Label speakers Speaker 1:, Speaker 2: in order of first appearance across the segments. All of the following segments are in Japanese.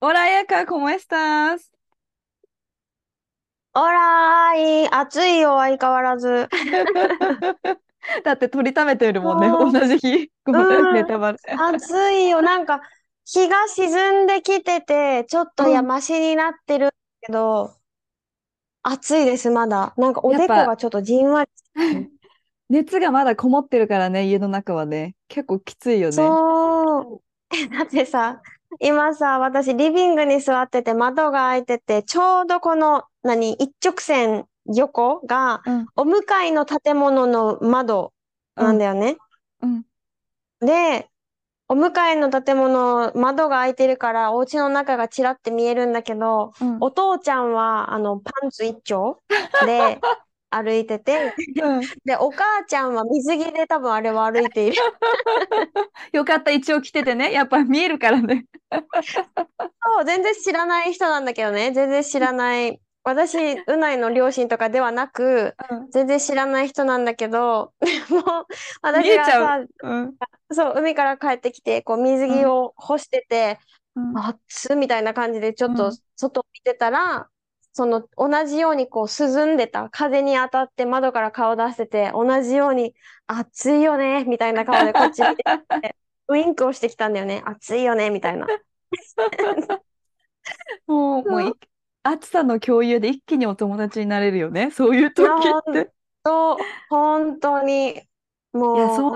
Speaker 1: Hola, Ayaka, ¿cómo estás?
Speaker 2: オラーい暑いよ相変わらず
Speaker 1: だって取りためてるもんね、同じ日。ごめ
Speaker 2: うん
Speaker 1: ん、ネタバレ。
Speaker 2: 暑いよなんか日が沈んできててちょっとやましになってるけど、暑いですまだなんかおでこがちょっとじんわり
Speaker 1: 熱がまだこもってるからね、家の中はね。結構きついよね。
Speaker 2: そう。え だってさ、今さ、私リビングに座ってて窓が開いてて、ちょうどこの、何、一直線横が、
Speaker 1: うん、
Speaker 2: お向かいの建物の窓なんだよね。
Speaker 1: うん。
Speaker 2: で、お向かいの建物、窓が開いてるから、お家の中がちらって見えるんだけど、
Speaker 1: うん。
Speaker 2: お父ちゃんは、あの、パンツ一丁で 歩いてて、
Speaker 1: うん
Speaker 2: で、お母ちゃんは水着で多分あれは歩いている。
Speaker 1: よかった、一応来ててね。やっぱ見えるからね。
Speaker 2: そう、全然知らない人なんだけどね。全然知らない。私、うないの両親とかではなく、
Speaker 1: うん
Speaker 2: 全然知らない人なんだけど、もう、私がさ、
Speaker 1: うん。
Speaker 2: そう、海から帰ってきて、こう、水着を干してて、
Speaker 1: うん
Speaker 2: 暑っみたいな感じで、ちょっと
Speaker 1: うん
Speaker 2: 外を見てたら、その、同じようにこう、涼んでた。風に当たって窓から顔出してて、同じように、暑いよね、みたいな顔でこっち見てて、ウインクをしてきたんだよね。暑いよね、みたいな。
Speaker 1: もう、もうい、暑さの共有で一気にお友達になれるよね。そういう時って。
Speaker 2: そう、本当に、も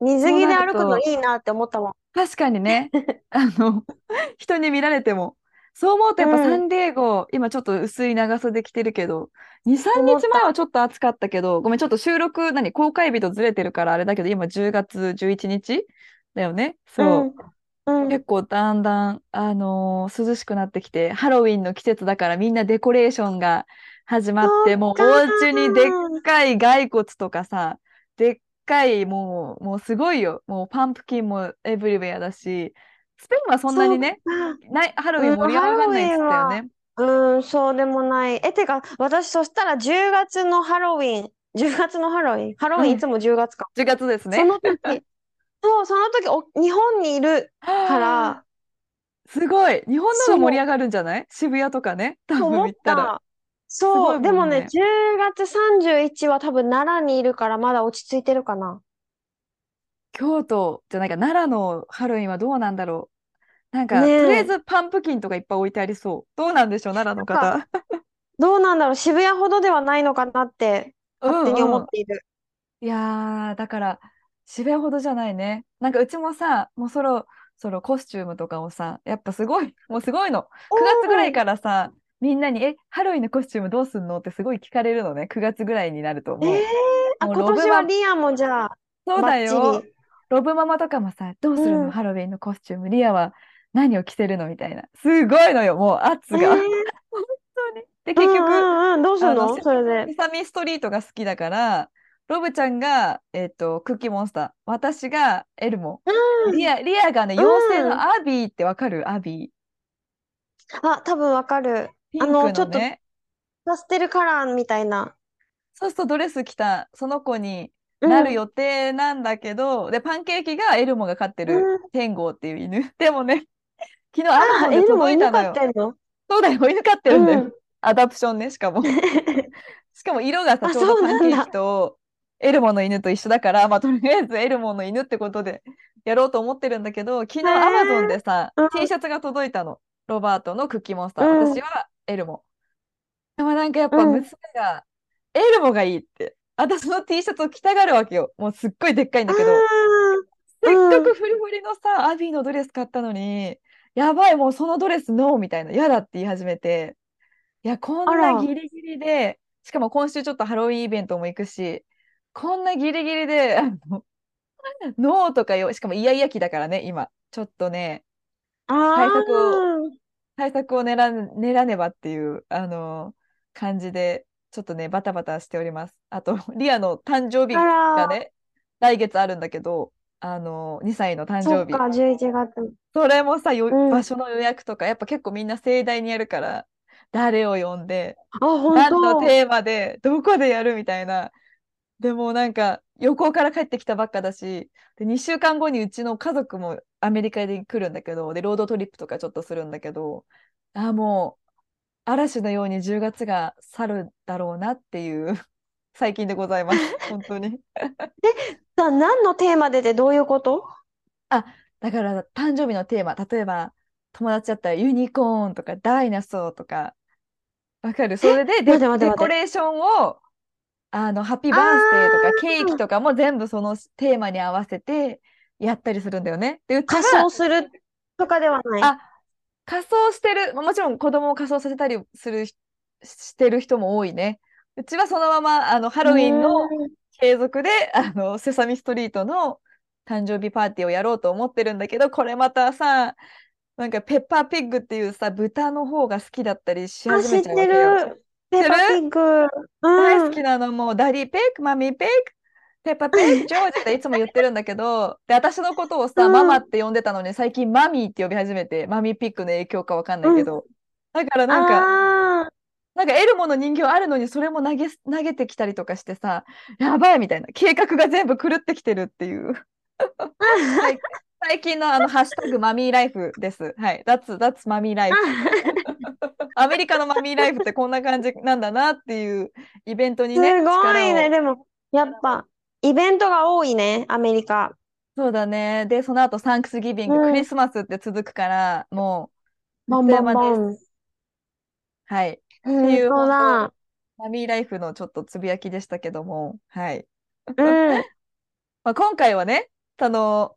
Speaker 2: う、水着で歩くのいいなって思ったもん。
Speaker 1: 確かにね。あの、人に見られても。そう思うとやっぱ
Speaker 2: うん
Speaker 1: サンディエゴ、今ちょっと薄い長袖着てるけど、2、3
Speaker 2: 思った
Speaker 1: 日前はちょっと暑かったけど、ごめん、ちょっと収録、何、公開日とずれてるからあれだけど、今10月11日だよね？そう。
Speaker 2: うん、うん、
Speaker 1: 結構だんだん、あのー涼しくなってきて、ハロウィンの季節だからみんなデコレーションが始まって、もうお家にでっかい骸骨とかさ、でっかいもう、もうすごいよ。もうパンプキンもエブリウェアだし、スペインはそんなにね、ないハロウィン盛り上がんないっつったよね。
Speaker 2: うん、そうでもない。え、てか、私、そしたら10月のハロウィン、10月のハロウィン、ハロウィン
Speaker 1: うん
Speaker 2: いつも10月か。
Speaker 1: 10月ですね。
Speaker 2: その時、そう、その時お、日本にいるから、
Speaker 1: すごい。日本のが盛り上がるんじゃない？渋谷とかね。多分行ったら。
Speaker 2: そう、
Speaker 1: いもん
Speaker 2: でもね、
Speaker 1: ね
Speaker 2: 10月31は多分奈良にいるからまだ落ち着いてるかな。
Speaker 1: 京都じゃないか、奈良のハロウィンはどうなんだろう。なんか、
Speaker 2: ねえ
Speaker 1: とりあえずパンプキンとかいっぱい置いてありそう。どうなんでしょう、奈良の方。
Speaker 2: どうなんだろう、渋谷ほどではないのかなって勝手に思っている。
Speaker 1: いやー、だから、渋谷ほどじゃないね。なんかうちもさ、もうそろそろコスチュームとかをさ、やっぱすごい、もうすごいの。9月ぐらいからさ、みんなに、え、ハロウィンのコスチュームどうすんの？ってすごい聞かれるのね。9月ぐらいになるともう。
Speaker 2: えー、あ、
Speaker 1: もう
Speaker 2: 今
Speaker 1: ロブマ
Speaker 2: 年はリアもじゃあ、
Speaker 1: そうだ
Speaker 2: バッ
Speaker 1: よ。ロブママとかもさ、どうするの、
Speaker 2: うん
Speaker 1: ハロウィンのコスチューム。リアは何を着てるの？みたいな。すごいのよ、もう圧が。
Speaker 2: えー
Speaker 1: 本当に。で、結
Speaker 2: うん
Speaker 1: 局、
Speaker 2: うんうん、どうする
Speaker 1: あの
Speaker 2: のそれで？
Speaker 1: セサミストリートが好きだから、ロブちゃんが、えっと、クッキーモンスター。私がエルモ。
Speaker 2: うん
Speaker 1: リア、リアがね、
Speaker 2: うん
Speaker 1: 妖精のアビーってわかる？アビー。
Speaker 2: あ、多分わかる。
Speaker 1: ピンク
Speaker 2: あのちょっと
Speaker 1: のね。
Speaker 2: パステルカラーみたいな。
Speaker 1: そうするとドレス着たその子に
Speaker 2: うん
Speaker 1: なる予定なんだけど、で、パンケーキがエルモが飼ってる
Speaker 2: うん
Speaker 1: Tango っていう犬。でもね、昨日アマゾ
Speaker 2: あ、
Speaker 1: ンで
Speaker 2: 犬も
Speaker 1: 届いたのよ
Speaker 2: の？
Speaker 1: そうだよ、犬飼ってるんだよ。
Speaker 2: うん
Speaker 1: adoption ね、しかも。しかも色がさ、
Speaker 2: あ
Speaker 1: ちょうどパンケーキとエルモの犬と一緒だから、まあ、とりあえずエルモの犬ってことでやろうと思ってるんだけど、昨日アマゾンでさ、
Speaker 2: うん
Speaker 1: T シャツが届いたの。ロバートのクッキーモンスター。
Speaker 2: うん
Speaker 1: 私はエルモ。でもなんかやっぱ
Speaker 2: うん
Speaker 1: 娘が、エルモがいいって。私の T シャツを着たがるわけよ。もうすっごいでっかいんだけど。せっかくフリフリのさ、アビーのドレス買ったのに、やばい、もうそのドレスノーみたいな、嫌だって言い始めて、いや、こんなギリギリで、しかも今週ちょっとハロウィンイベントも行くし、こんなギリギリで、あの、ノーとかよ、しかもイヤイヤ期だからね、今。ちょっとね、対
Speaker 2: あ
Speaker 1: 策を、
Speaker 2: あ、
Speaker 1: 対策を練ららねばっていう、あの感じで、ちょっとね、バタバタしております。あと、リアの誕生
Speaker 2: あ
Speaker 1: 日が
Speaker 2: ら、
Speaker 1: ね、来月あるんだけど、あの2歳の誕生日。
Speaker 2: そっか、11月。
Speaker 1: それもさ、よ、
Speaker 2: うん。
Speaker 1: 場所の予約とか、やっぱ結構みんな盛大にやるから、誰を呼んで、何の
Speaker 2: 当。
Speaker 1: テーマで、どこでやるみたいな。でもなんか、旅行から帰ってきたばっかだし、で、2週間後にうちの家族もアメリカに来るんだけど、で、ロードトリップとかちょっとするんだけど、あ、もう、嵐のように10月が去るだろうなっていう 最近でございます。本当に。
Speaker 2: さあ、何のテーマでってどういうこと？
Speaker 1: あ、だから誕生日のテーマ、例えば友達だったらユニコーンとかダイナソーとか、わかる？それでデ、デコ。レーションを、あの、ハッピー
Speaker 2: あ
Speaker 1: バースデーとかケーキ
Speaker 2: あ、
Speaker 1: とかも全部そのテーマに合わせてやったりするんだよね。で、うち
Speaker 2: 仮
Speaker 1: は、
Speaker 2: 装するとかではない。
Speaker 1: あ、仮装してる、まあもちろん子供を仮装させたりするし、してる人も多いね。うちはそのまま、あの、ハ
Speaker 2: う
Speaker 1: ロウィンの。継続で、あの、セサミストリートの誕生日パーティーをやろうと思ってるんだけど、これまたさ、なんかペッパーピッグっていうさ、豚の方が好きだったりし
Speaker 2: あ、
Speaker 1: 始めちゃうわ
Speaker 2: 知って
Speaker 1: けよ。知ってる？
Speaker 2: ーパーピッグ。
Speaker 1: 大好
Speaker 2: うん。
Speaker 1: きなのもう、ダディペック、マミーペック、ペッパーペック、ジョージっていつも言ってるんだけど、で、私のことをさ、マ
Speaker 2: うん。
Speaker 1: マって呼んでたのに、最近マミーって呼び始めて、マミーピックの影響かわかんない
Speaker 2: うん。
Speaker 1: けど、だからなんか。なんかエルモの人形あるのにそれも投げ、投げてきたりとかしてさ、やばいみたいな、計画が全部狂ってきてるっていう。最 最近のあのハッシュタグマミーライフです。はい。That's, that's マミーライフ。アメリカのマミーライフってこんな感じなんだなっていうイベントに
Speaker 2: す
Speaker 1: ね、
Speaker 2: ごいね。でも、やっぱ、イベントが多いね、アメリカ。
Speaker 1: そうだね。で、その後サンクスギビング、ク
Speaker 2: うん。
Speaker 1: リスマスって続くから、もう、あっとです。はい。って
Speaker 2: うん、
Speaker 1: いう
Speaker 2: そうだ。
Speaker 1: マミーライフのちょっとつぶやきでしたけども、はい。
Speaker 2: うん。
Speaker 1: まあ、今回はね、あの、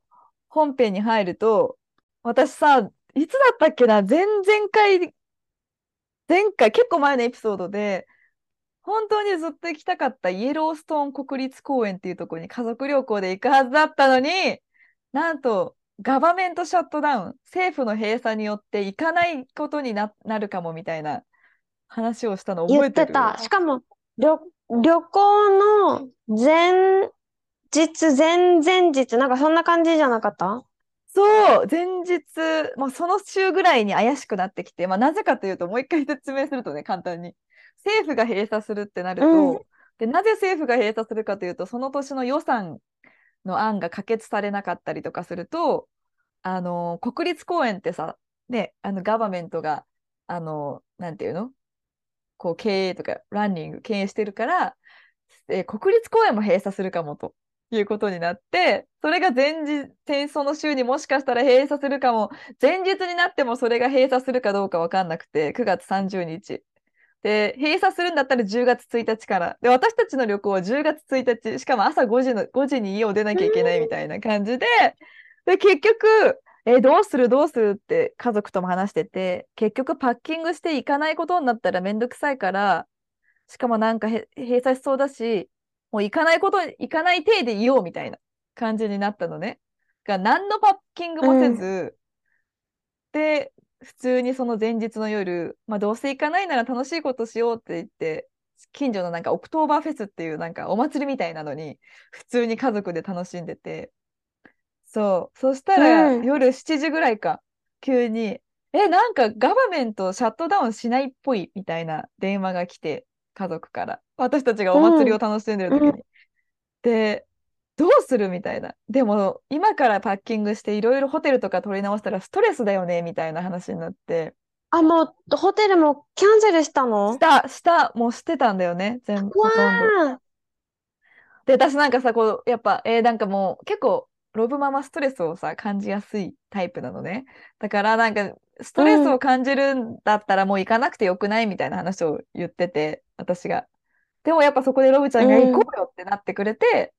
Speaker 1: 本編に入ると、私さ、いつだったっけな、前々回、前回、結構前のエピソードで、本当にずっと行きたかったイエローストーン国立公園っていうところに家族旅行で行くはずだったのに、なんと、ガバメントシャットダウン、政府の閉鎖によって行かないことにな、なるかもみたいな話をしたの
Speaker 2: 言
Speaker 1: 覚えてる？
Speaker 2: ってた。しかも、旅、旅行の前日、前々日、なんかそんな感じじゃなかった？
Speaker 1: そう、前日、まあ、その週ぐらいに怪しくなってきて、まあ、なぜかというと、もう一回説明するとね、簡単に。政府が閉鎖するってなる
Speaker 2: うん、
Speaker 1: と、で、なぜ政府が閉鎖するかというと、その年の予算の案が可決されなかったりとかすると、あの、国立公園ってさ、ね、あの、ガバメントが、あの、なんていうの？こう、経営とか、ランニング、経営してるから、えー国立公園も閉鎖するかもということになって、それが前日、戦争の週にもしかしたら閉鎖するかも、前日になってもそれが閉鎖するかどうかわかんなくて、9月30日。で、閉鎖するんだったら10月1日から。で、私たちの旅行は10月1日、しかも朝5時の、5時に家を出な
Speaker 2: う
Speaker 1: きゃいけないみ
Speaker 2: ん、
Speaker 1: たいな感じで、で、結局、え、どうするどうするって家族とも話してて、結局パッキングしていかないことになったらめんどくさいから、しかもなんかへ閉鎖しそうだし、もう行かないこと、行かない体でいようみたいな感じになったのね。が何のパッキング
Speaker 2: う
Speaker 1: もせ
Speaker 2: ん。
Speaker 1: ず、で、普通にその前日の夜、まあどうせ行かないなら楽しいことしようって言って、近所のなんかオクトーバーフェスっていうなんかお祭りみたいなのに、普通に家族で楽しんでて、そう。そした
Speaker 2: う
Speaker 1: ら
Speaker 2: ん。
Speaker 1: 夜7時ぐらいか、急に、え、なんかガバメントシャットダウンしないっぽいみたいな電話が来て、家族から。私たちがお
Speaker 2: うん。
Speaker 1: 祭りを楽しんでる時
Speaker 2: うん。
Speaker 1: に。で、どうするみたいな。でも、今からパッキングしていろいろホテルとか取り直したらストレスだよねみたいな話になって、
Speaker 2: あ、もう、ホテルもキャンセルしたの？
Speaker 1: した、した、もうしてたんだよね。全部、
Speaker 2: わ
Speaker 1: ほとんど。
Speaker 2: あ。
Speaker 1: で、私なんかさ、こう、やっぱ、えーなんかもう結構、ロブママストレスをさ、感じやすいタイプなのね。だからなんか、スト
Speaker 2: う
Speaker 1: レスを
Speaker 2: ん。
Speaker 1: 感じるんだったらもう行かなくてよくないみたいな話を言ってて、私が。でもやっぱそこでロブちゃ
Speaker 2: う
Speaker 1: んが行こ
Speaker 2: ん。
Speaker 1: うよってなってくれて、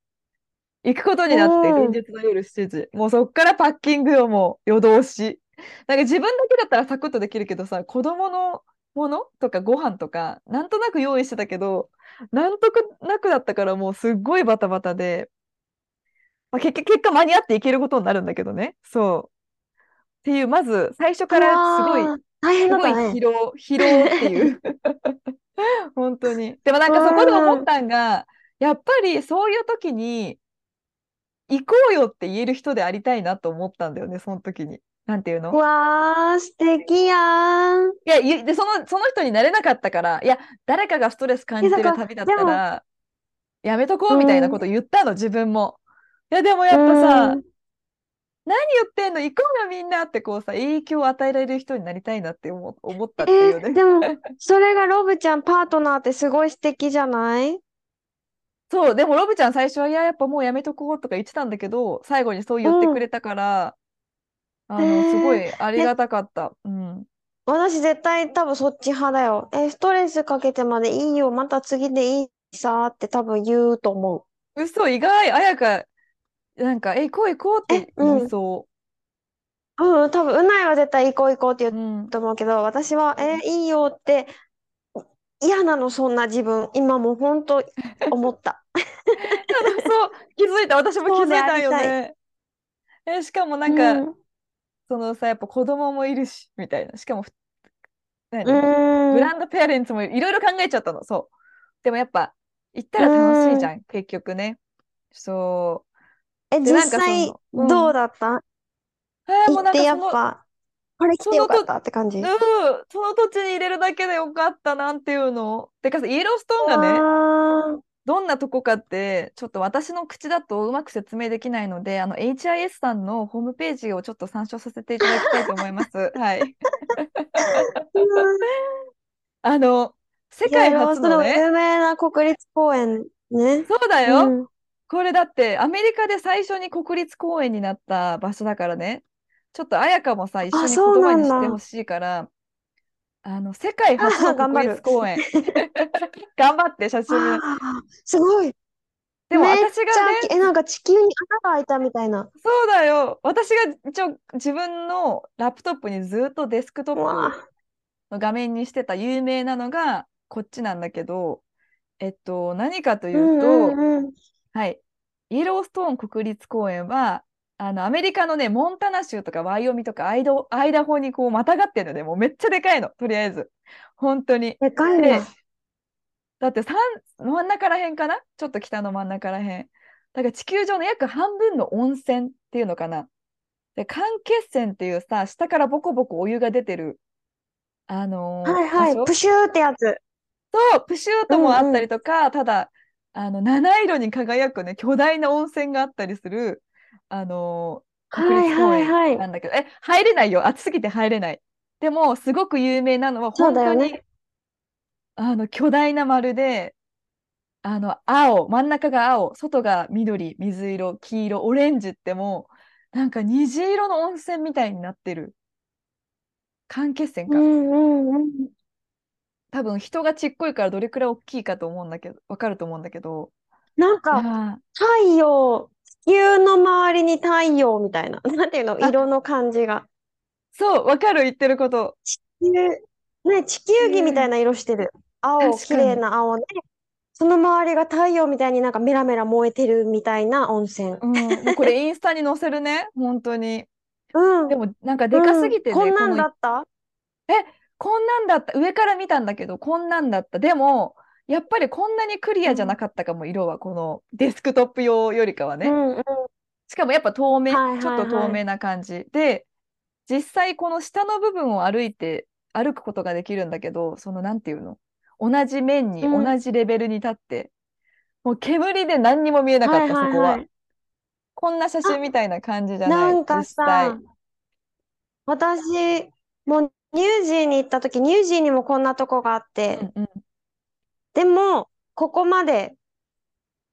Speaker 1: 行くことに
Speaker 2: う
Speaker 1: なって、前
Speaker 2: ん。
Speaker 1: 日の夜7時。もうそっからパッキングをもう夜通し。なんか自分だけだったらサクッとできるけどさ、子供のものとかご飯とか、なんとなく用意してたけど、なんとなくだったからもうすっごいバタバタで、まあ、結局結果間に合っていけることになるんだけどね。そう。っていう、まず最初からすごい、
Speaker 2: 大変
Speaker 1: すごい。疲労、疲労っていう。本当に。でもなんかそこで思ったんが、やっぱりそういう時に、行こうよって言える人でありたいなと思ったんだよね、その時に。なんていうの？
Speaker 2: わー、素敵やん。
Speaker 1: いや、ゆで、その、その人になれなかったから、いや、誰かがストレス感じてる旅だったら、やめとこうみたいなこと言ったの、自分も。いや、でもやっぱさ、
Speaker 2: うん
Speaker 1: 何言ってんの？行こうよみんなってこうさ、影響を与えられる人になりたいなって思思ったっていうね。
Speaker 2: えでも、それがロブちゃんパートナーってすごい素敵じゃない？
Speaker 1: そう、でもロブちゃん最初は、いや、やっぱもうやめとこうとか言ってたんだけど、最後にそう言ってくれたから、あの、すごいありがたかった。うん。
Speaker 2: 私絶対多分そっち派だよ。え、ストレスかけてまでいいよ。また次でいいさーって多分言うと思
Speaker 1: 嘘、意外、あやか、なんか、え、行こう行こうって言いそ
Speaker 2: うん、多分、うないは絶対行こう行こうって
Speaker 1: う。
Speaker 2: 言う
Speaker 1: うん。
Speaker 2: と思うけど、私は、え、いいよって、嫌なの、そんな自分。今もう本当思った。
Speaker 1: そう、気づいた。私も気づいたんよね。え、しかもなんか、
Speaker 2: うん
Speaker 1: そのさ、やっぱ子供もいるし、みたいな。しかもふ、何？
Speaker 2: うん
Speaker 1: グランドペアレンツもいろいろ考えちゃったの、そう。でもやっぱ、行ったら楽しいじゃん、結局ね。そ
Speaker 2: え、
Speaker 1: でなんかその
Speaker 2: 実際
Speaker 1: うん
Speaker 2: どうだった？
Speaker 1: う。えーもうなんかその、
Speaker 2: っぱ、これ来てよかったって感じ。
Speaker 1: うん、その土地に入れるだけでよかったなんていうの。てかさ、イエローストーンがね、
Speaker 2: あ
Speaker 1: どんなとこかって、ちょっと私の口だとうまく説明できないので、あの、HIS さんのホームページをちょっと参照させていただきたいと思います。はい。
Speaker 2: ー
Speaker 1: あの、世界初のね、
Speaker 2: 有名な国立公園ね。
Speaker 1: そうだよ。
Speaker 2: うん
Speaker 1: これだってアメリカで最初に国立公園になった場所だからね。ちょっと彩香もさ、一緒に言葉にしてほしいから、あの、世界初の国立公園。頑張って、写真
Speaker 2: すごい。
Speaker 1: でも私がね、
Speaker 2: え、なんか地球に穴が開いたみたいな。
Speaker 1: そうだよ。私が一応自分のラップトップにずっとデスクトップの画面にしてた有名なのがこっちなんだけど、えっと、何かというと、
Speaker 2: うんうんうん
Speaker 1: はい。イエローストーン国立公園は、あの、アメリカのね、モンタナ州とかワイオミとかアイドアイダホにこうまたがってるので、もうめっちゃでかいの、とりあえず。本当に。
Speaker 2: でかい
Speaker 1: で
Speaker 2: な。
Speaker 1: だって三真ん中らへんかな？ちょっと北の真ん中らへん。だから地球上の約半分の温泉っていうのかな。で、間欠泉っていうさ、下からボコボコお湯が出てる、あのー
Speaker 2: はいはい。プシューってやつ。
Speaker 1: そう、プシュートもあったりとか、ただ、あの、七色に輝くね、巨大な温泉があったりする、あのー国立公
Speaker 2: はいはいはい
Speaker 1: 園なんだけど、え、入れないよ。暑すぎて入れない。でも、すごく有名なのは、本当に、
Speaker 2: ね
Speaker 1: あの、巨大な丸で、あの、青、真ん中が青、外が緑、水色、黄色、オレンジってもう、なんか虹色の温泉みたいになってる。間欠泉か。
Speaker 2: うんうんうん。
Speaker 1: 多分人がちっこいからどれくらい大きいかと思うんだけど、わかると思うんだけど。い
Speaker 2: なんか、
Speaker 1: や
Speaker 2: 太陽、地球の周りに太陽みたいな。なんていうの、
Speaker 1: あ
Speaker 2: 色の感じが。
Speaker 1: ーそう、わかる、言ってること。
Speaker 2: 地球、ね、地球儀みたいな色してる。青、綺麗な青で、その周りが太陽みたいになんかメラメラ燃えてるみたいな温泉。
Speaker 1: うん、もうこれインスタに載せるね、本当に。
Speaker 2: うん。
Speaker 1: でも、なんかでかすぎてね、
Speaker 2: うんこんなんだった？
Speaker 1: こんなんだった。上から見たんだけど、こんなんだった。でも、やっぱりこんなにクリアじゃなかったかも、色は。このデスクトップ用よりかはね。
Speaker 2: うんうん。
Speaker 1: しかもやっぱ透明、
Speaker 2: はいはいはい
Speaker 1: ちょっと透明な感じ。で、実際この下の部分を歩いて、歩くことができるんだけど、そのなんていうの？同じ面に、
Speaker 2: うん
Speaker 1: 同じレベルに立って、もう煙で何にも見えなかった、
Speaker 2: はいはい
Speaker 1: そこは。
Speaker 2: はい
Speaker 1: こんな写真みたいな感じじゃな、
Speaker 2: ないんかさ。、私、もうニュージーに行った時、ニュージーにもこんなとこがあって、
Speaker 1: うんうん
Speaker 2: でも、ここまで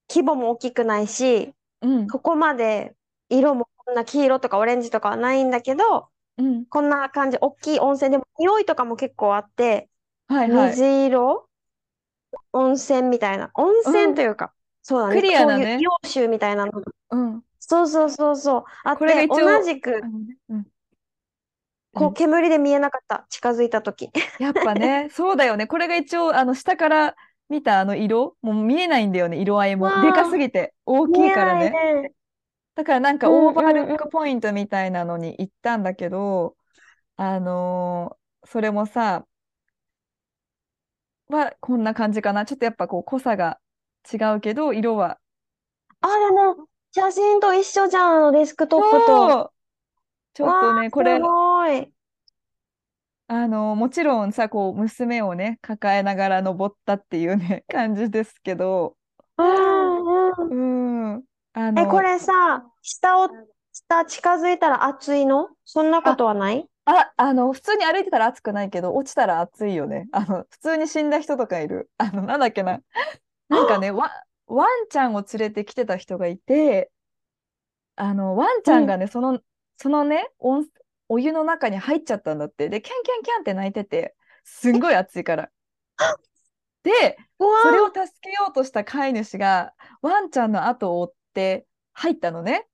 Speaker 2: 規模も大きくないし、
Speaker 1: うん
Speaker 2: ここまで色もこんな黄色とかオレンジとかはないんだけど、
Speaker 1: うん
Speaker 2: こんな感じ、大きい温泉でも匂いとかも結構あって、
Speaker 1: はいはい。
Speaker 2: 水色温泉みたいな。温泉というか、そうだね。
Speaker 1: クリアな
Speaker 2: こういう
Speaker 1: ね
Speaker 2: 硫黄臭みたいなの。
Speaker 1: うん。
Speaker 2: そうそうそうそう。あって、同じく
Speaker 1: うん
Speaker 2: こう、煙で見えなかった。近づいた時。
Speaker 1: やっぱね、そうだよね。これが一応、あの、下から見たあの色、もう見えないんだよね、色合いも。でかすぎて、大きいからね。
Speaker 2: ね
Speaker 1: だからなんか
Speaker 2: うん
Speaker 1: オーバール。ックポイントみたいなのに行ったんだけど、あのーそれもさ、はこんな感じかな。ちょっとやっぱこう濃さが違うけど、色は。
Speaker 2: あ、でも、写真と一緒じゃん、デスクトップと。
Speaker 1: そうちょっと
Speaker 2: わ
Speaker 1: ね、これ。あのもちろんさ、こう、娘をね、抱えながら登ったっていうね、感じですけど、
Speaker 2: うんうん。
Speaker 1: うん、あ
Speaker 2: え、こ
Speaker 1: の、
Speaker 2: れさ、下を、下近づいたら暑いの？そんなこ
Speaker 1: あ、
Speaker 2: とはない？
Speaker 1: あ、あの、普通に歩いてたら暑くないけど、落ちたら暑いよね。あの、普通に死んだ人とかいる。あの、なんだっけな。なんかね、ワ、ワンちゃんを連れてきてた人がいて、あの、ワンち
Speaker 2: うん。
Speaker 1: ゃんがね、その、そのね、温お湯の中に入っちゃったんだって。で、キャンキャンキャンって泣いてて、すんごい暑いから。で、それを助けようとした飼い主が、ワンちゃんの後を追って入ったのね。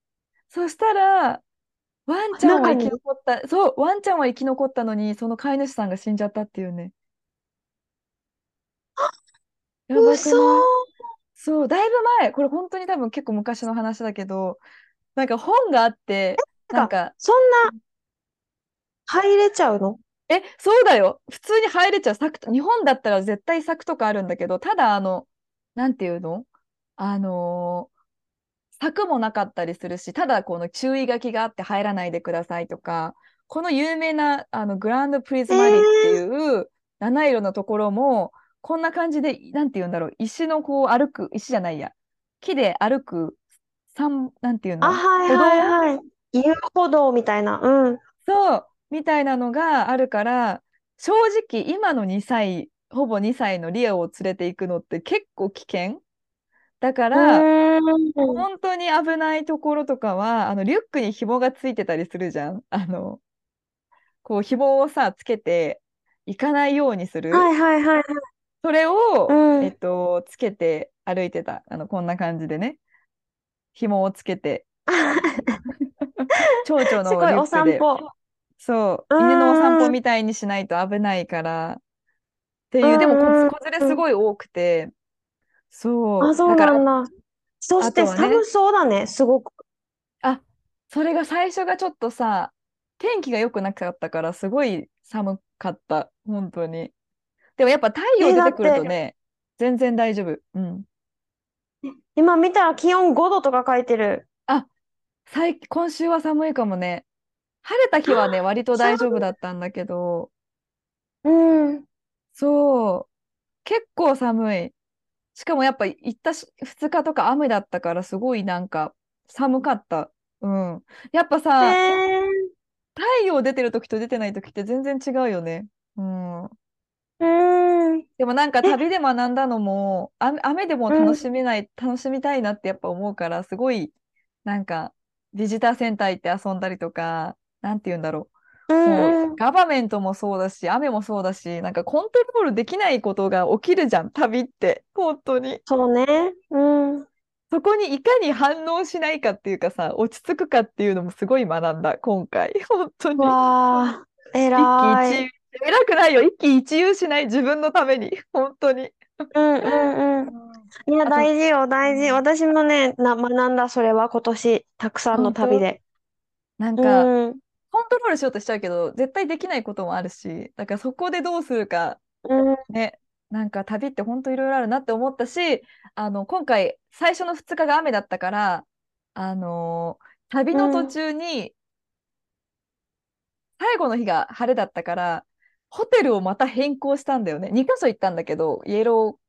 Speaker 1: そしたら、ワン
Speaker 2: ー、
Speaker 1: ちゃんは生き。残った、そう、ワンちゃんは生き残ったのに、その飼い主さんが死んじゃったっていうね。やばく
Speaker 2: 嘘
Speaker 1: ない？そう、だいぶ前、これ本当に多分結構昔の話だけど、なんか本があって、なんか、
Speaker 2: そんな入れちゃうの？
Speaker 1: え、そうだよ。普通に入れちゃう。柵と、日本だったら絶対柵とかあるんだけど、ただ、あの、なんていうの？あのー柵もなかったりするし、ただこの注意書きがあって入らないでくださいとか、この有名なあのグランドプリズ
Speaker 2: え
Speaker 1: マリーって
Speaker 2: ー、
Speaker 1: いう七色のところも、こんな感じで、なんていうんだろう、石のこう歩く、石じゃないや、木で歩く、三、なんていう
Speaker 2: あ、
Speaker 1: の
Speaker 2: はいはいはい。遊歩道みたいな。うん。
Speaker 1: そう、みたいなのがあるから、正直今の2歳、ほぼ2歳のリアを連れて行くのって結構危険だか
Speaker 2: う
Speaker 1: ら。本当に危ないところとかは、あのリュックに紐がついてたりするじゃん。あの、こう紐をさ、つけて行かないようにす
Speaker 2: は
Speaker 1: る。
Speaker 2: いはいはいはい。
Speaker 1: それを、
Speaker 2: うん。
Speaker 1: えっと、つけて歩いてた。あの、こんな感じでね。紐をつけて、蝶々
Speaker 2: す
Speaker 1: の
Speaker 2: ごいお
Speaker 1: リュックで。
Speaker 2: 散歩。
Speaker 1: そう、
Speaker 2: う
Speaker 1: 犬のお散歩。みたいにしないと危ないからって
Speaker 2: う
Speaker 1: いう、でも子連れす
Speaker 2: うん。
Speaker 1: ごい多くて、そ
Speaker 2: あ、
Speaker 1: う、
Speaker 2: そう
Speaker 1: だから、
Speaker 2: なんだ。そ
Speaker 1: あ
Speaker 2: して
Speaker 1: とはね、
Speaker 2: 寒そうだね、すごく。
Speaker 1: あ、それが最初がちょっとさ、天気が良くなかったからすごい寒かった、本当に。でもやっぱ太陽
Speaker 2: え、
Speaker 1: 出てくるとね、全然大丈夫。うん。
Speaker 2: 今見たら気温5度とか書いてる。
Speaker 1: あ、最、今週は寒いかもね。晴れた日はね、割と大丈夫だったんだけど、
Speaker 2: うん。
Speaker 1: そう、結構寒い。しかもやっぱ行ったし2日とか雨だったからすごいなんか寒かった。うん。やっぱ
Speaker 2: え
Speaker 1: さ、
Speaker 2: ー、
Speaker 1: 太陽出てる時と出てない時って全然違うよね。うん。
Speaker 2: うん。
Speaker 1: でもなんか
Speaker 2: え、
Speaker 1: 旅で学んだのも、雨、雨でも
Speaker 2: うん。
Speaker 1: 楽しめない、楽しみたいなってやっぱ思うから、すごい、なんか、ビジターセンター行って遊んだりとか、なんて言うんだろ
Speaker 2: う
Speaker 1: う。もう。ガバメントもそうだし、雨もそうだし、なんかコントロールできないことが起きるじゃん、旅って。本当に。
Speaker 2: そうね。うん。
Speaker 1: そこにいかに反応しないかっていうかさ、落ち着くかっていうのもすごい学んだ、今回。本当に。
Speaker 2: わあ、
Speaker 1: 一喜
Speaker 2: 偉い。
Speaker 1: 一憂。偉くないよ。一喜一憂しない。自分のために。本当に。
Speaker 2: うんうんうん。いや、大事よ、
Speaker 1: う
Speaker 2: 大事。
Speaker 1: ん、
Speaker 2: 私もね、な、学んだ、それは今年、たくさんの旅で。う
Speaker 1: なんか、
Speaker 2: ん。
Speaker 1: コントロールしようとしちゃうけど、絶対できないこともあるし、だからそこでどうするか、
Speaker 2: うん。
Speaker 1: ね、なんか旅って本当いろいろあるなって思ったし、あの、今回、最初の2日が雨だったから、あのー旅の途
Speaker 2: うん。
Speaker 1: 中に、最後の日が晴れだったから、ホテルをまた変更したんだよね。2カ所行ったんだけど、イエロ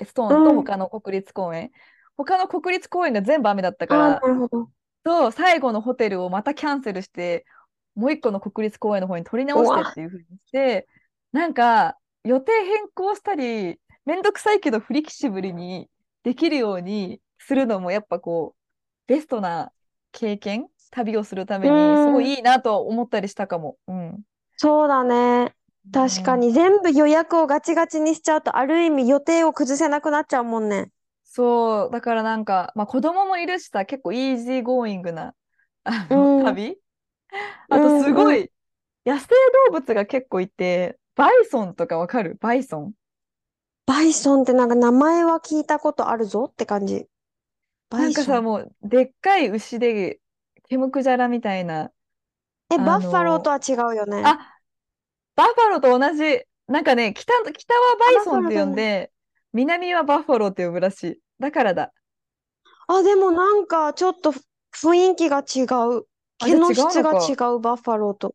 Speaker 1: ーストーンと
Speaker 2: うん。
Speaker 1: 他の国立公園。他の国立公園が全部雨だったから、
Speaker 2: るほど。
Speaker 1: と、最後のホテルをまたキャンセルして、もう一個の国立公園の方に取り
Speaker 2: う
Speaker 1: 直してっ
Speaker 2: わ。
Speaker 1: ていう風にして、なんか予定変更したり、めんどくさいけどフレキシブルにできるようにするのもやっぱこう、ベストな経験、旅をするた
Speaker 2: う
Speaker 1: めにすご
Speaker 2: ん。
Speaker 1: いいいなと思ったりしたかも。うん。
Speaker 2: そうだね。確か
Speaker 1: うん、
Speaker 2: に全部予約をガチガチにしちゃうと、ある意味予定を崩せなくなっちゃうもんね。
Speaker 1: そう、だからなんか、まあ子供もいるしさ、結構 easy going な、あ
Speaker 2: う
Speaker 1: の、
Speaker 2: ん。
Speaker 1: 旅
Speaker 2: う
Speaker 1: あとす。ごい、野生動物が結構いて、バイソンとかわかる？バイソン。
Speaker 2: バイソンってなんか名前は聞いたことあるぞって感じ。
Speaker 1: なんかさ。もう、でっかい牛で、ケムクジャラみたいな、
Speaker 2: え、
Speaker 1: あ
Speaker 2: バッファローと
Speaker 1: の、
Speaker 2: は違うよね。
Speaker 1: あ、バッファローと同じ、なんかね、北、北はバイソンって。呼んで、南はバッファローって呼ぶらしい。だからだ。
Speaker 2: あ、でもなんかちょっと雰囲気が違う。毛の質。が違う、バッファローと。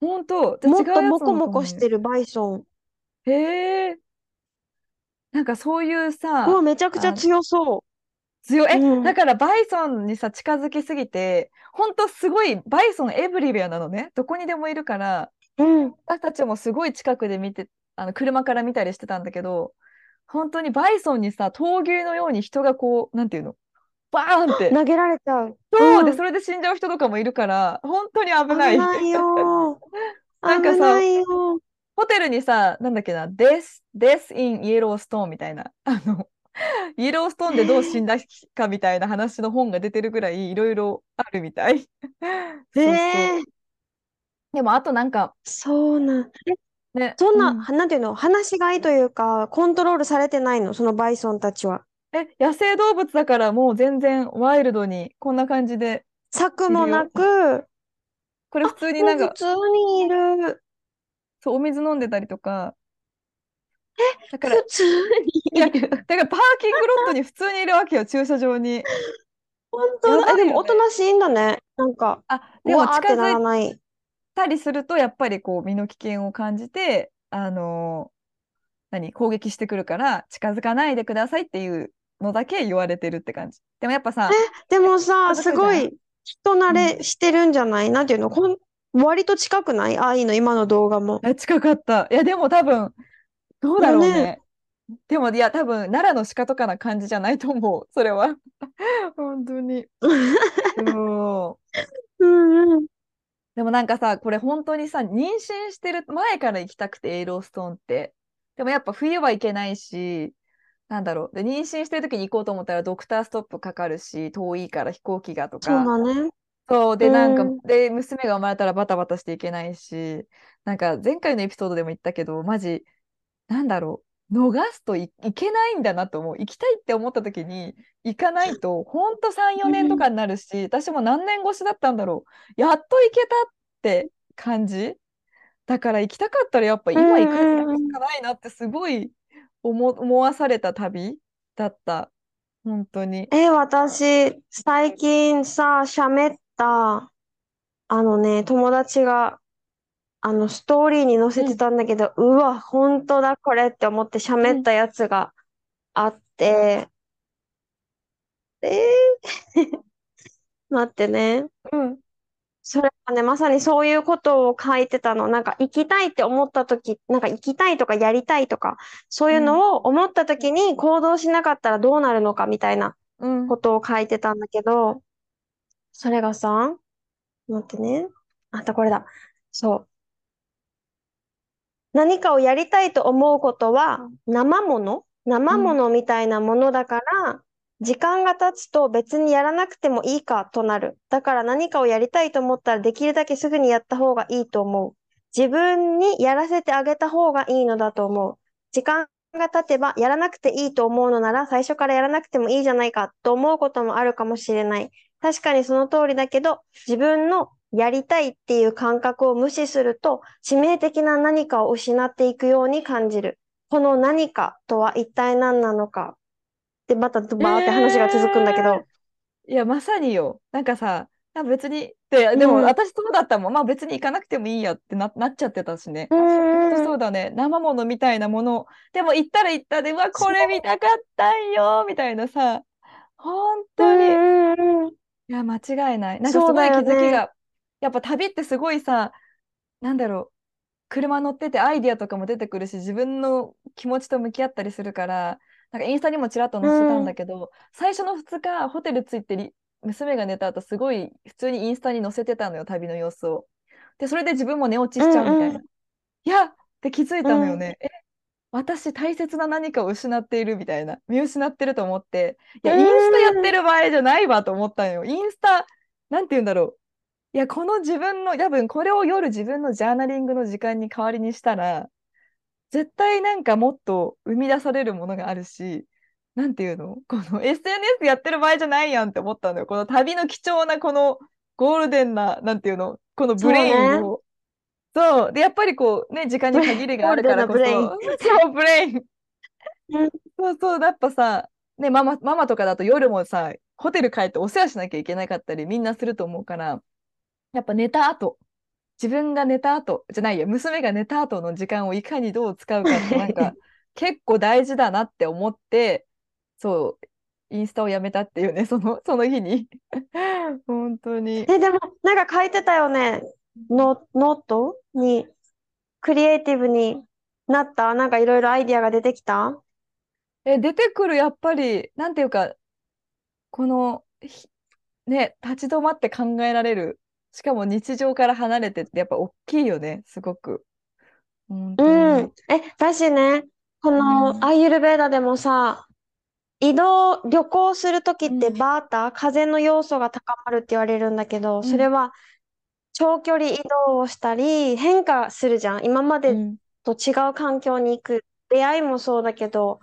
Speaker 1: 本当？じゃあ
Speaker 2: もっとモコ
Speaker 1: 違うやつなの
Speaker 2: モコして。るバイソン。
Speaker 1: へえ。なんかそういう
Speaker 2: うわ、
Speaker 1: さ、
Speaker 2: めちゃくちゃ
Speaker 1: あ、
Speaker 2: 強そ
Speaker 1: 強い。
Speaker 2: う。
Speaker 1: え、
Speaker 2: うん。
Speaker 1: だからバイソンにさ、近づきすぎて、本当すごい、バイソン everywhere なのね。どこにでもいるから、
Speaker 2: うん。
Speaker 1: 私たちもすごい近くで見て、あの、車から見たりしてたんだけど、本当にバイソンにさ、闘牛のように人がこう、なんていうの、バーンって、
Speaker 2: 投げられちゃう。
Speaker 1: そうで、
Speaker 2: うん。
Speaker 1: それで死んじゃう人とかもいるから、本当に危ない。
Speaker 2: 危ないよ。
Speaker 1: なんか
Speaker 2: 危な
Speaker 1: さ、
Speaker 2: いよ。
Speaker 1: ホテルにさ、なんだっけな、Death, Death in Yellowstone みたいな、あの、イエローストーンでどう死んだかみたいな話の本が出てるぐらいいろいろあるみたい。
Speaker 2: え
Speaker 1: そうそう。
Speaker 2: え
Speaker 1: でもあとなんか、
Speaker 2: そうなん。え、
Speaker 1: ね、
Speaker 2: そんな、
Speaker 1: うん。
Speaker 2: はなんていうの、放し飼いというか、コントロールされてないの、そのバイソンたちは。
Speaker 1: え、野生動物だからもう全然ワイルドにこんな感じで
Speaker 2: 柵もな。く、
Speaker 1: これ普通になんか、
Speaker 2: 通にいる。
Speaker 1: そう、お水飲んでたりとか、だから、
Speaker 2: 普通にいる。
Speaker 1: だからパーキングロットに普通にいるわけよ、駐車場に。
Speaker 2: 本当
Speaker 1: や
Speaker 2: だ。え、でもおと。なしいんだね。なんか、
Speaker 1: あ、でも近づい。たりすると、やっぱりこう、身の危険を感じて、あのー何、攻撃してくるから、近づかないでくださいっていうのだけ言われてるって感じ。でもやっぱさ、
Speaker 2: でもさ、すごい人慣
Speaker 1: うん。
Speaker 2: れしてるんじゃない？なんていうの？こん、割と近くない？ああいうの、今の動画も。
Speaker 1: え、近かった。いや、でも多分、どうだ。ろうね。でも、いや、多分、奈良の鹿とかな感じじゃないと思う。それは。本当に。う
Speaker 2: ん。
Speaker 1: でもなんかさ、これ本当にさ、妊娠してる前から行きたくて、エイローストーンって。でもやっぱ冬は行けないし、なんだろう。で、妊娠してる時に行こうと思ったらドクターストップかかるし、遠いから飛行機がと
Speaker 2: そう
Speaker 1: か。
Speaker 2: だね。
Speaker 1: そう。
Speaker 2: う
Speaker 1: で、なんか、
Speaker 2: ん。
Speaker 1: で、娘が生まれたらバタバタしていけないし、なんか前回のエピソードでも言ったけど、マジ、なんだろう。逃すとい、いけないんだなと思う。行きたいって思った時に行かないと、ほんと3、4年とかになるし、私も何年越しだったんだろう。やっと行けたって感じ。だから行きたかったらやっぱ
Speaker 2: う
Speaker 1: 今。行くしかないなってすごい思、思わされた旅だった。本当に。
Speaker 2: え、私、最近さ、喋った、あのね、友達が、あの、ストーリーに載せて
Speaker 1: うん、
Speaker 2: たんだけど、うわ、本当だ、これって思って
Speaker 1: う
Speaker 2: 喋っ
Speaker 1: ん、
Speaker 2: たやつがあって、えー、待ってね。
Speaker 1: うん、
Speaker 2: それはね、まさにそういうことを書いてたの。なんか行きたいって思った時、なんか行きたいとかやりたいとか、そういう
Speaker 1: うん、
Speaker 2: のを思った時に行動しなかったらどうなるのかみたいな
Speaker 1: うん、
Speaker 2: ことを書いてたんだけど、それがさ、待ってね。あった、これだ。そう。何かをやりたいと思うことは生もの？生も
Speaker 1: うん、
Speaker 2: のみたいなものだから、時間が経つと別にやらなくてもいいかとなる。だから何かをやりたいと思ったらできるだけすぐにやった方がいいと思う。自分にやらせてあげた方がいいのだと思う。時間が経てばやらなくていいと思うのなら最初からやらなくてもいいじゃないかと思うこともあるかもしれない。確かにその通りだけど、自分のやりたいっていう感覚を無視すると、致命的な何かを失っていくように感じる。この何かとは一体何なのか。で、またバーって話が続くんだけ
Speaker 1: え
Speaker 2: ど。
Speaker 1: ー、いや、まさによ。なんかさ、あ別に、で、でも
Speaker 2: うん。
Speaker 1: 私そうだったもん。まあ別に行かなくてもいいやってな、なっちゃってたしね。
Speaker 2: う
Speaker 1: ほん。そうだね。生ものみたいなもの。でも行ったら行ったで、うわ、こ
Speaker 2: そ
Speaker 1: れ見たかったんよ、みたいなさ。本
Speaker 2: う。う
Speaker 1: 当に。い
Speaker 2: んうんうん。
Speaker 1: や、間違いない。なんかすごい気。づきが、やっぱ旅ってすごいさ、なんだろう。車乗っててアイディアとかも出てくるし、自分の気持ちと向き合ったりするから、なんかインスタにもちらっと載せてたん
Speaker 2: うん。
Speaker 1: だけど、最初の2日、ホテル着いてり、娘が寝た後、すごい普通にインスタに載せてたのよ、旅の様子を。で、それで自分も寝落ち
Speaker 2: う
Speaker 1: しちゃうみたいな。
Speaker 2: んうん。
Speaker 1: いやって気づいたの
Speaker 2: うん。
Speaker 1: よね。え、私大切な何かを失っているみたいな。見失ってると思って、いうや、インスタやって
Speaker 2: ん。
Speaker 1: る場合じゃないわと思ったのよ。インスタ、なんて言うんだろう。いや、この自分の、多分これを夜自分のジャーナリングの時間に代わりにしたら、絶対なんかもっと生み出されるものがあるし、なんていうの？この SNS やってる場合じゃないやんって思ったのよ。この旅の貴重なこのゴールデンな、なんていうの？このブレインを。そう,、で、やっぱりこうね、時間に限りがあるからこそ。そう、ブレイン。
Speaker 2: うん
Speaker 1: そうそう、やっぱさ、ね、ママ、ママとかだと夜もさ、ホテル帰ってお世話しなきゃいけなかったり、みんなすると思うから、やっぱ寝た後、自分が寝た後、じゃないや、娘が寝た後の時間をいかにどう使うかって、なんか、結構大事だなって思って、そう、インスタをやめたっていうね、その、その日に。本当に。
Speaker 2: え、でも、なんか書いてたよね。ノ、ノートに、クリエイティブになった？なんかいろいろアイディアが出てきた？
Speaker 1: え、出てくる、やっぱり、なんていうか、この、ひね、立ち止まって考えられる。しかも日常から離れてって、やっぱ大きいよね、すごく。
Speaker 2: うん。
Speaker 1: に。
Speaker 2: え、だしね、この
Speaker 1: うん
Speaker 2: アーユルヴェーダでもさ、移動、旅行するときって
Speaker 1: うん
Speaker 2: バータ、風の要素が高まるって言われるんだけど、
Speaker 1: ん
Speaker 2: それは長距離移動をしたり、変化するじゃん。今まで
Speaker 1: うん
Speaker 2: と違う環境に行く。出会いもそうだけど、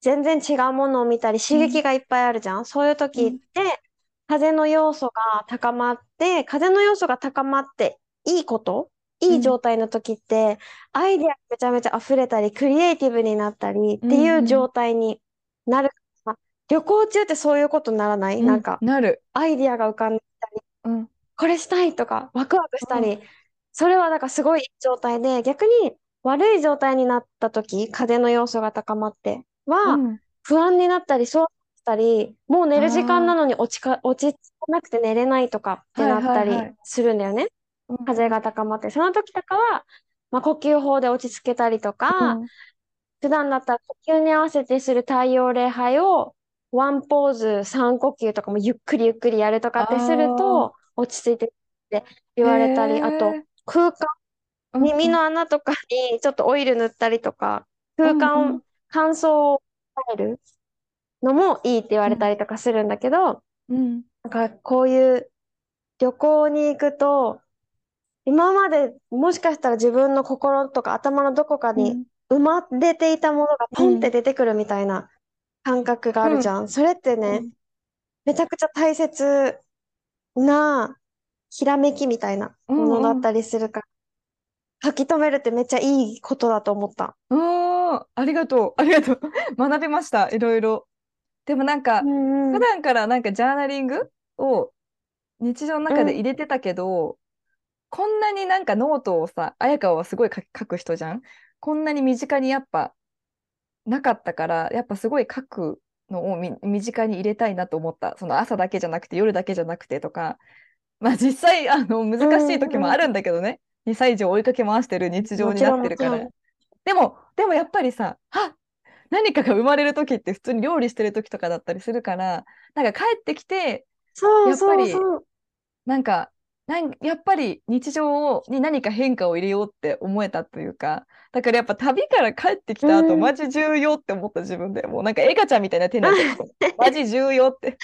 Speaker 2: 全然違うものを見たり、刺激がいっぱいあるじゃん。そういう時って、風の要素が高まって、風の要素が高まっていいこと、いい状態の時って、アイデアがめちゃめちゃ溢れたり、クリエイティブになったりってい
Speaker 1: んう
Speaker 2: うん状態になるから。旅行中ってそういうことにならない、
Speaker 1: うん
Speaker 2: なんか、
Speaker 1: なる。
Speaker 2: アイデアが浮かんできたり、
Speaker 1: うん。
Speaker 2: これしたいとか、ワクワクした
Speaker 1: う
Speaker 2: り、それはなんかすごい状態で、逆に悪い状態になった時、風の要素が高まっては、
Speaker 1: うん
Speaker 2: 不安になったり、そうしたり、もう寝る時間なのに落ちか、落ち着かなくて寝れないとかってなったり
Speaker 1: はいはいはい。
Speaker 2: するんだよね。
Speaker 1: うん。
Speaker 2: 風が高まって。その時とかは、まあ、呼吸法で落ち着けたりとか、
Speaker 1: うん。
Speaker 2: 普段だったら呼吸に合わせてする太陽礼拝を、ワンポーズ3呼吸とかもゆっくりゆっくりやるとかってすると、落ち着いてって言われたり、あと空間、
Speaker 1: うん
Speaker 2: 耳の穴とかにちょっとオイル塗ったりとか、空間を乾燥を抑えるのもいいって言われたりとかするんだけど、
Speaker 1: うん
Speaker 2: なんかこういう旅行に行くと、今までもしかしたら自分の心とか頭のどこかに
Speaker 1: うん
Speaker 2: 埋まれていたものがポンって出てくるみたいな感覚があるじゃん。それってね、
Speaker 1: うん
Speaker 2: めちゃくちゃ大切なひらめきみたいなものだったりするから、書き留めるってめっちゃいいことだと思った。
Speaker 1: あーありがとう。ありがとう。学びました。いろいろ。でもなんか、
Speaker 2: うんうん
Speaker 1: 普段からなんかジャーナリングを日常の中で入れてたけど、こんなになんかノートをさ、綾香はすごい書く人じゃん？こんなに身近にやっぱなかったから、やっぱすごい書くのをみ身近に入れたいなと思った。その朝だけじゃなくて夜だけじゃなくてとか。まあ実際あの難しい時もあるんだけどね。2歳児を追いかけ回してる日常になってるから。でも、でもやっぱりさ、あ何かが生まれる時って普通に料理してる時とかだったりするから、なんか帰ってきて、やっぱり。なんか、なんやっぱり日常をに何か変化を入れようって思えたというか、だからやっぱ旅から帰ってきた後、
Speaker 2: うん
Speaker 1: マジ重要って思った自分で、もうなんかエカちゃんみたいな手になっちゃって、マジ重要って。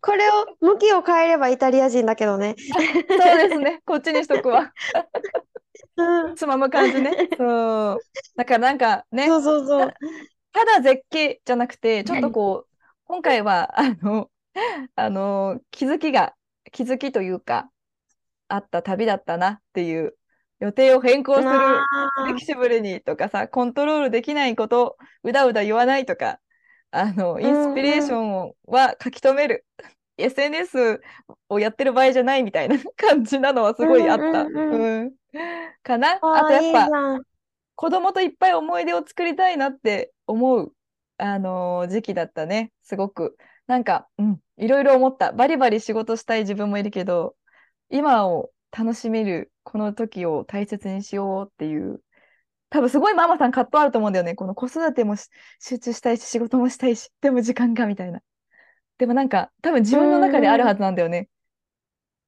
Speaker 2: これを、向きを変えればイタリア人だけどね。
Speaker 1: そうですね、こっちにしとくわ。
Speaker 2: うん、
Speaker 1: つまむ感じね。そう。だからなんかね、
Speaker 2: そうそうそう。
Speaker 1: ただ絶景じゃなくて、ちょっとこう、今回は、あの、あの、気づきが、気づきというか、あった旅だったなっていう、予定を変更する、
Speaker 2: あ
Speaker 1: フレキシブルにとかさ、コントロールできないこと、うだうだ言わないとか、あの、インスピレーションは書き留める。SNS をやってる場合じゃないみたいな感じなのはすごいあった。
Speaker 2: うんうん
Speaker 1: うん。かな？
Speaker 2: ー
Speaker 1: あとやっ
Speaker 2: いいじ
Speaker 1: ぱ、
Speaker 2: ゃん。
Speaker 1: 子供といっぱい思い出を作りたいなって思う、あのー時期だったね。すごく。なんか、うん、いろいろ思った。バリバリ仕事したい自分もいるけど、今を楽しめるこの時を大切にしようっていう。多分すごいママさん葛藤あると思うんだよね。この子育てもし集中したいし、仕事もしたいし、でも時間がみたいな。でもなんか、多分自分の中であるはずなんだよね。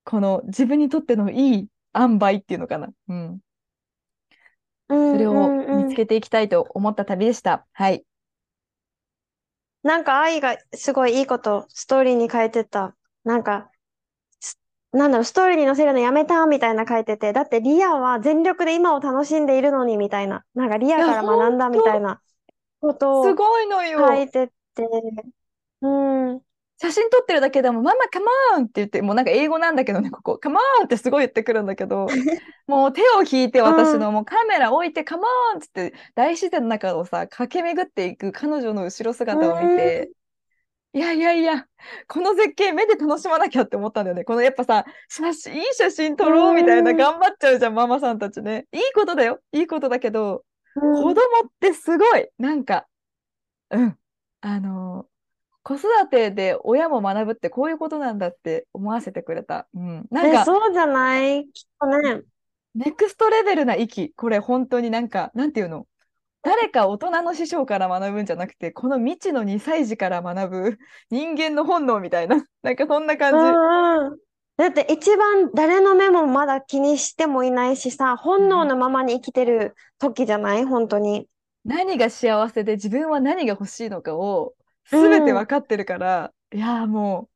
Speaker 1: この自分にとってのいい塩梅っていうのかな。うん。
Speaker 2: うん
Speaker 1: それを見つけていきたいと思った旅でした。はい。
Speaker 2: なんか愛がすごいいいことストーリーに書いてた。なんか、すなんだろう、ストーリーに載せるのやめたみたいな書いてて。だってリアは全力で今を楽しんでいるのにみたいな。なんかリアから学んだみたいな。ことを
Speaker 1: すごいのよ。
Speaker 2: 書いてって。うん。
Speaker 1: 写真撮ってるだけでも、ママカモーンって言って、もうなんか英語なんだけどね、ここ、カモーンってすごい言ってくるんだけど、もう手を引いて私の、もうカメラ置いてカモーンっつって、大自然の中をさ、駆け巡っていく彼女の後ろ姿を見て、いやいやいや、この絶景目で楽しまなきゃって思ったんだよね。このやっぱさ、写真、いい写真撮ろうみたいな
Speaker 2: うん
Speaker 1: 頑張っちゃうじゃん、ママさんたちね。いいことだよ。いいことだけど、
Speaker 2: うん
Speaker 1: 子供ってすごい、なんか、うん、あの子育てで親も学ぶってこういうことなんだって思わせてくれた。うん、なん
Speaker 2: え、
Speaker 1: か、
Speaker 2: そうじゃない？きっとね。
Speaker 1: ネクストレベルな域、これ本当になんか、なんていうの？誰か大人の師匠から学ぶんじゃなくて、この未知の2歳児から学ぶ人間の本能みたいな、なんかそんな感じ。
Speaker 2: うんうん。だって一番誰の目もまだ気にしてもいないしさ、本能のままに生きてる時じゃない？本当に。
Speaker 1: 何が幸せで自分は何が欲しいのかを全て分かってるから、いやーも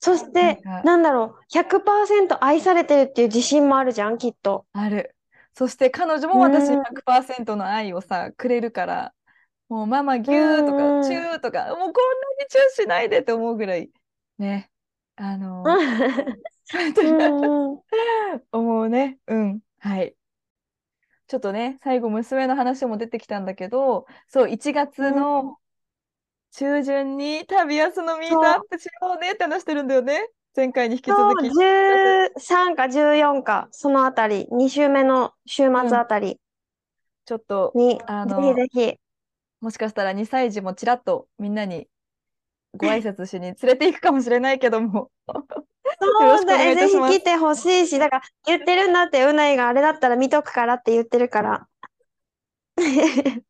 Speaker 2: そして、
Speaker 1: なん
Speaker 2: だろう、100%愛されてるっていう自信もあるじゃん、きっと。
Speaker 1: うある。そして彼女も私に
Speaker 2: うん
Speaker 1: 100%の愛をさ、くれるから、もうママギューと
Speaker 2: うん
Speaker 1: かチューとか、もうこんなにチューしないでって思うぐらい、ね、あのー、思うね。うん。はい。ちょっとね、最後娘の話も出てきたんだけど、そう、1月の中旬に旅安のミートアップしようねって話してるんだよね。前回に引き
Speaker 2: そう、
Speaker 1: 続き。
Speaker 2: 13か14か、そのあたり、2週目の週末あたり
Speaker 1: ちょっと、
Speaker 2: に、
Speaker 1: あの
Speaker 2: ぜひぜひ。
Speaker 1: もしかしたら2歳児もちらっとみんなにご挨拶しに連れて行くかもしれないけども。
Speaker 2: そうだ、え、ぜひ来てほしいし、だから言ってるんだって、うないがあれだったら見とくからって言ってるから。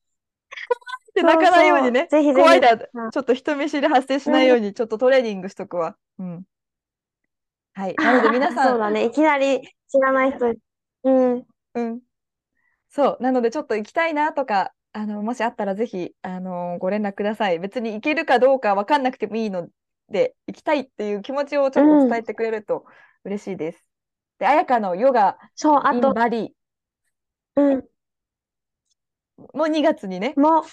Speaker 1: で泣かないようにね。
Speaker 2: そうそうぜひぜひ
Speaker 1: 怖いだ。ち
Speaker 2: うん
Speaker 1: ょっと人見知り発生しないように、ちょっとトレーニングしとくわ。うん。はい。なので皆さん、
Speaker 2: そうだね、いきなり知らない人、うん。
Speaker 1: うん。そう。なので、ちょっと行きたいなとか、あの、もしあったらぜひ、あのご連絡ください。別に行けるかどうか分かんなくてもいいので、行きたいっていう気持ちをちょっと伝えてくれると嬉しいです。で、彩香のヨガ
Speaker 2: そう、あと、
Speaker 1: バリ
Speaker 2: うん、
Speaker 1: も2月にね、
Speaker 2: もう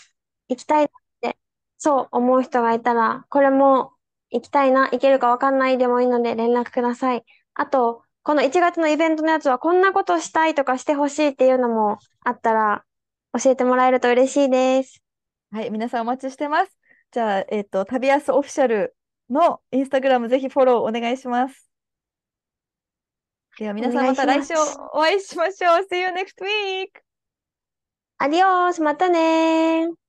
Speaker 2: 行きたいって、そう思う人がいたら、これも行きたいな、行けるかわかんないでもいいので連絡ください。あと、この1月のイベントのやつはこんなことしたいとかしてほしいっていうのもあったら教えてもらえると嬉しいです。
Speaker 1: はい、皆さんお待ちしてます。じゃあ、えっと、旅安オフィシャルのインスタグラムぜひフォローお願いします。では皆さんまた来週お会いしましょう。See you next week!
Speaker 2: アディオース、またねー。